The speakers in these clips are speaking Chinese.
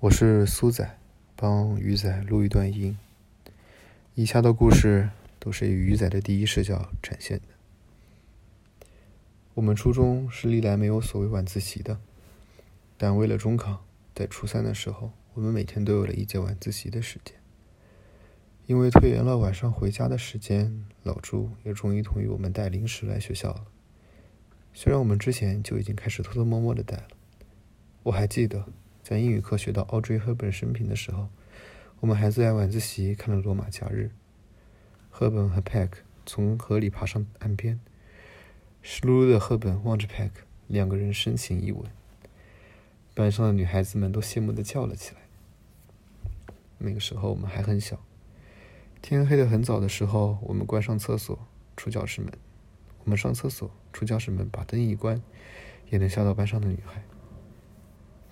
我是苏仔，帮鱼仔录一段音。以下的故事都是以鱼仔的第一视角展现的。我们初中是历来没有所谓晚自习的，但为了中考，在初三的时候，我们每天都有了一节晚自习的时间。因为推延了晚上回家的时间，老朱也终于同意我们带零食来学校了。虽然我们之前就已经开始偷偷摸摸的带了，我还记得在英语课学到 Audrey Hepburn 生平的时候，我们还在晚自习看了《罗马假日》。赫本和 Peck 从河里爬上岸边，湿漉漉的赫本望着 Peck，两个人深情一吻。班上的女孩子们都羡慕的叫了起来。那个时候我们还很小，天黑的很早的时候，我们关上厕所，出教室门。我们上厕所，出教室门，把灯一关，也能吓到班上的女孩。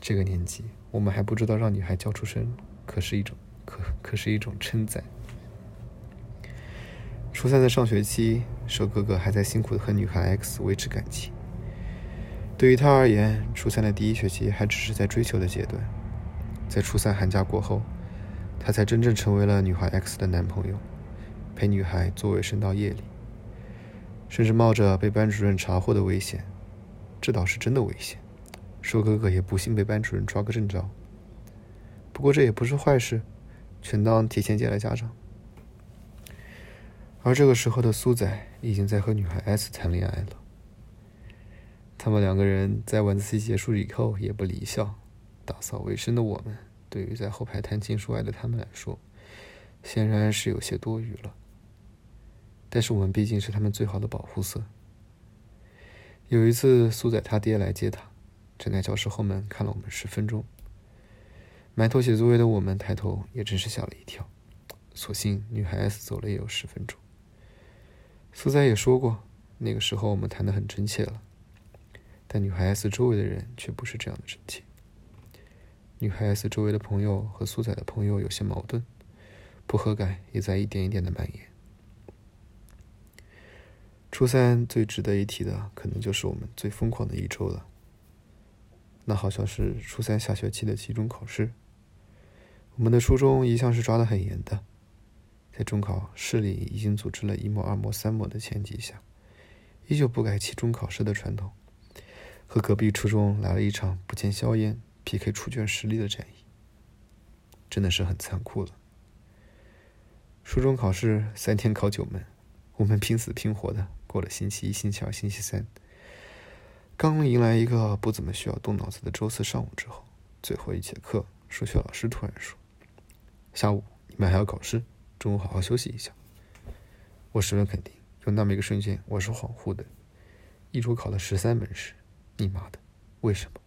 这个年纪，我们还不知道让女孩叫出声，可是一种可可是一种称赞。初三的上学期，瘦哥哥还在辛苦的和女孩 X 维持感情。对于他而言，初三的第一学期还只是在追求的阶段。在初三寒假过后，他才真正成为了女孩 X 的男朋友，陪女孩做卫生到夜里。甚至冒着被班主任查获的危险，这倒是真的危险。瘦哥哥也不幸被班主任抓个正着。不过这也不是坏事，全当提前见了家长。而这个时候的苏仔已经在和女孩 S 谈恋爱了。他们两个人在晚自习结束以后也不离校，打扫卫生的我们，对于在后排谈情说爱的他们来说，显然是有些多余了。但是我们毕竟是他们最好的保护色。有一次，苏仔他爹来接他，站在教室后门看了我们十分钟。埋头写作业的我们抬头也真是吓了一跳。所幸女孩 S 走了也有十分钟。苏仔也说过，那个时候我们谈的很真切了，但女孩 S 周围的人却不是这样的真切。女孩 S 周围的朋友和苏仔的朋友有些矛盾，不和感也在一点一点的蔓延。初三最值得一提的，可能就是我们最疯狂的一周了。那好像是初三下学期的期中考试。我们的初中一向是抓得很严的，在中考市里已经组织了一模、二模、三模的前提下，依旧不改期中考试的传统，和隔壁初中来了一场不见硝烟、PK 出卷实力的战役，真的是很残酷了。初中考试三天考九门，我们拼死拼活的。过了星期一、星期二、星期三，刚迎来一个不怎么需要动脑子的周四上午之后，最后一节课，数学老师突然说：“下午你们还要考试，中午好好休息一下。”我十分肯定，有那么一个瞬间，我是恍惚的。一周考了十三门试，你妈的，为什么？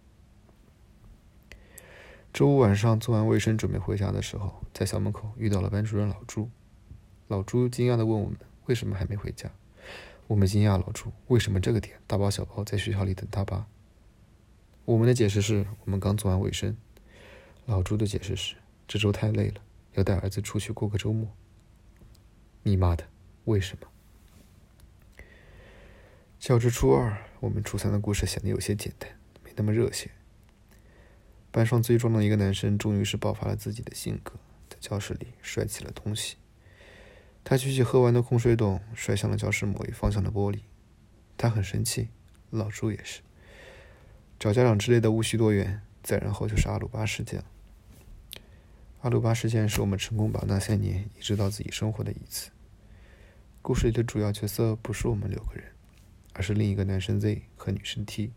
周五晚上做完卫生准备回家的时候，在校门口遇到了班主任老朱。老朱惊讶的问我们：“为什么还没回家？”我们惊讶老朱为什么这个点大包小包在学校里等大巴。我们的解释是我们刚做完卫生。老朱的解释是这周太累了，要带儿子出去过个周末。你妈的，为什么？较之初二，我们初三的故事显得有些简单，没那么热血。班上最壮的一个男生终于是爆发了自己的性格，在教室里摔起了东西。他举起喝完的空水桶，摔向了教室某一方向的玻璃。他很生气，老朱也是。找家长之类的无需多言。再然后就是阿鲁巴事件了。阿鲁巴事件是我们成功把那些年移植到自己生活的一次。故事里的主要角色不是我们六个人，而是另一个男生 Z 和女生 T。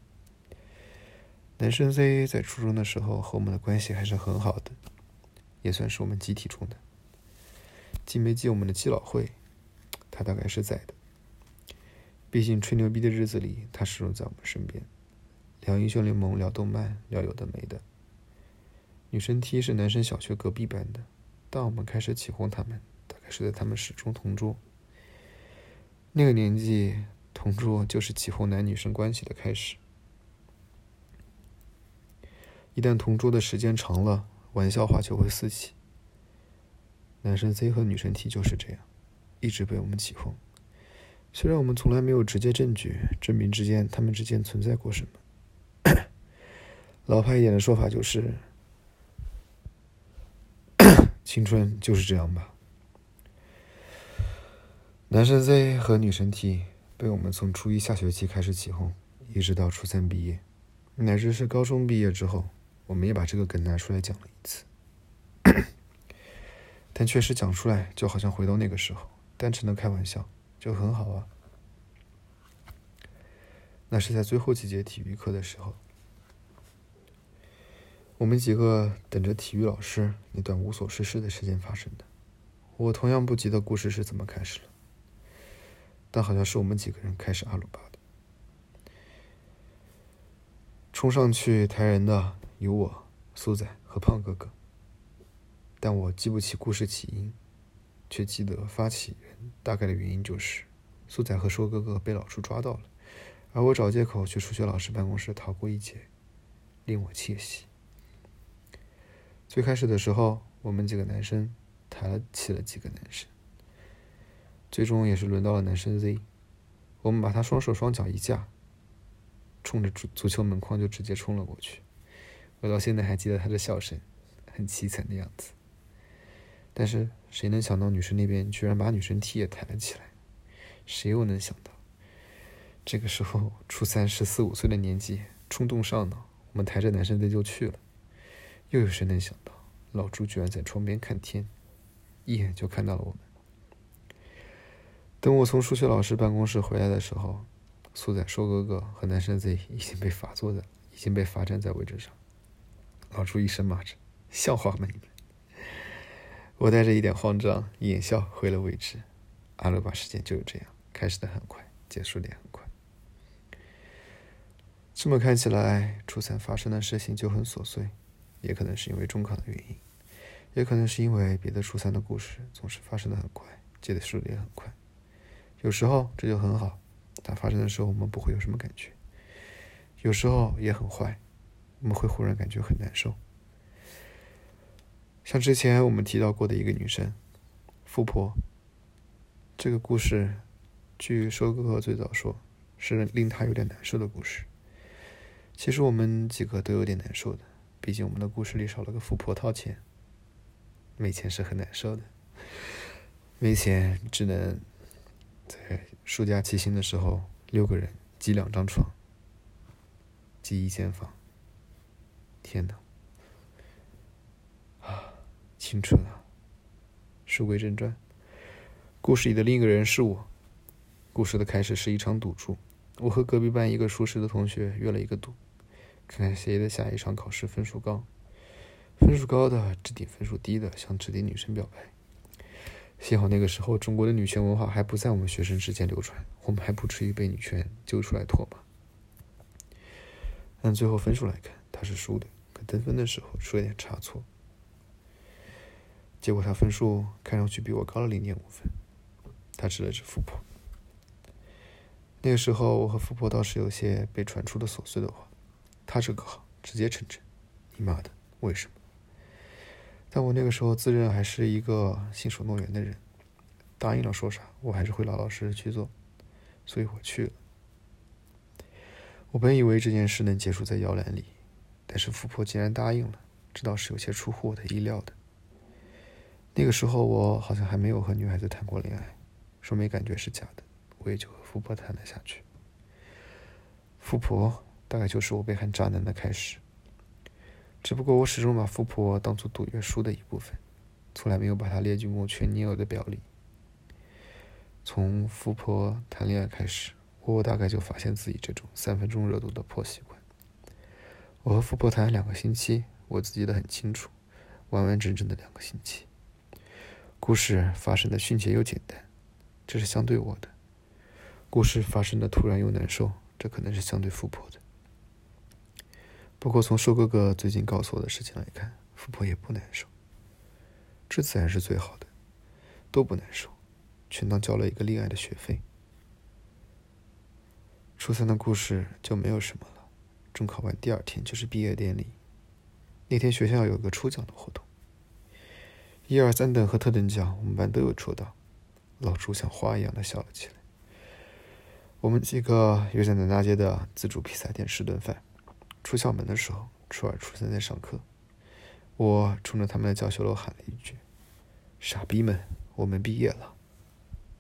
男生 Z 在初中的时候和我们的关系还是很好的，也算是我们集体中的。记没记我们的基佬会？他大概是在的。毕竟吹牛逼的日子里，他始终在我们身边，聊英雄联盟，聊动漫，聊有的没的。女生 T 是男生小学隔壁班的，但我们开始起哄他们，大概是在他们始终同桌。那个年纪，同桌就是起哄男女生关系的开始。一旦同桌的时间长了，玩笑话就会四起。男生 Z 和女生 T 就是这样，一直被我们起哄。虽然我们从来没有直接证据证明之间他们之间存在过什么，老派一点的说法就是，青春就是这样吧。男生 Z 和女生 T 被我们从初一下学期开始起哄，一直到初三毕业，乃至是高中毕业之后，我们也把这个梗拿出来讲了一次。但确实讲出来，就好像回到那个时候，单纯的开玩笑就很好啊。那是在最后几节体育课的时候，我们几个等着体育老师那段无所事事的时间发生的。我同样不记得故事是怎么开始了。但好像是我们几个人开始阿鲁巴的，冲上去抬人的有我、苏仔和胖哥哥。但我记不起故事起因，却记得发起人大概的原因就是，苏仔和硕哥哥被老朱抓到了，而我找借口去数学老师办公室逃过一劫，令我窃喜。最开始的时候，我们几个男生抬起了几个男生。最终也是轮到了男生 Z，我们把他双手双脚一架，冲着足足球门框就直接冲了过去。我到现在还记得他的笑声，很凄惨的样子。但是谁能想到女生那边居然把女生踢也抬了起来？谁又能想到，这个时候初三十四五岁的年纪，冲动上脑，我们抬着男生的就去了。又有谁能想到，老朱居然在窗边看天，一眼就看到了我们。等我从数学老师办公室回来的时候，苏仔、硕哥哥和男生 Z 已经被罚坐在，已经被罚站在位置上。老朱一声骂着：“笑话吗你们？”我带着一点慌张，掩笑回了位置。阿鲁巴事件就是这样，开始的很快，结束的也很快。这么看起来，初三发生的事情就很琐碎，也可能是因为中考的原因，也可能是因为别的初三的故事总是发生的很快，结束的也很快。有时候这就很好，它发生的时候我们不会有什么感觉；有时候也很坏，我们会忽然感觉很难受。像之前我们提到过的一个女生，富婆。这个故事，据收哥哥最早说，是令他有点难受的故事。其实我们几个都有点难受的，毕竟我们的故事里少了个富婆掏钱，没钱是很难受的，没钱只能。在暑假骑行的时候，六个人挤两张床，挤一间房。天哪！青春啊！书归正传，故事里的另一个人是我。故事的开始是一场赌注，我和隔壁班一个熟识的同学约了一个赌，看看谁的下一场考试分数高。分数高的指定分数低的向指定女生表白。幸好那个时候，中国的女权文化还不在我们学生之间流传，我们还不至于被女权揪出来唾骂。按最后分数来看，他是输的，可得分的时候出了点差错。结果他分数看上去比我高了零点五分。他指了指富婆。那个时候，我和富婆倒是有些被传出的琐碎的话。他这个好，直接成真。你妈的，为什么？但我那个时候自认还是一个信守诺言的人，答应了说啥，我还是会老老实实去做，所以我去了。我本以为这件事能结束在摇篮里，但是富婆竟然答应了，这倒是有些出乎我的意料的。那个时候我好像还没有和女孩子谈过恋爱，说没感觉是假的，我也就和富婆谈了下去。富婆大概就是我被喊渣男的开始。只不过我始终把富婆当做赌约书的一部分，从来没有把她列进我全年有的表里。从富婆谈恋爱开始，我大概就发现自己这种三分钟热度的破习惯。我和富婆谈了两个星期，我自己的很清楚，完完整整的两个星期。故事发生的迅捷又简单，这是相对我的；故事发生的突然又难受，这可能是相对富婆的。不过，从瘦哥哥最近告诉我的事情来看，富婆也不难受。这自然是最好的，都不难受，全当交了一个恋爱的学费。初三的故事就没有什么了。中考完第二天就是毕业典礼，那天学校有个抽奖的活动，一二三等和特等奖我们班都有抽到。老朱像花一样的笑了起来。我们几个约在南大街的自助披萨店吃顿饭。出校门的时候，初二、初三在上课，我冲着他们的教学楼喊了一句：“傻逼们，我们毕业了。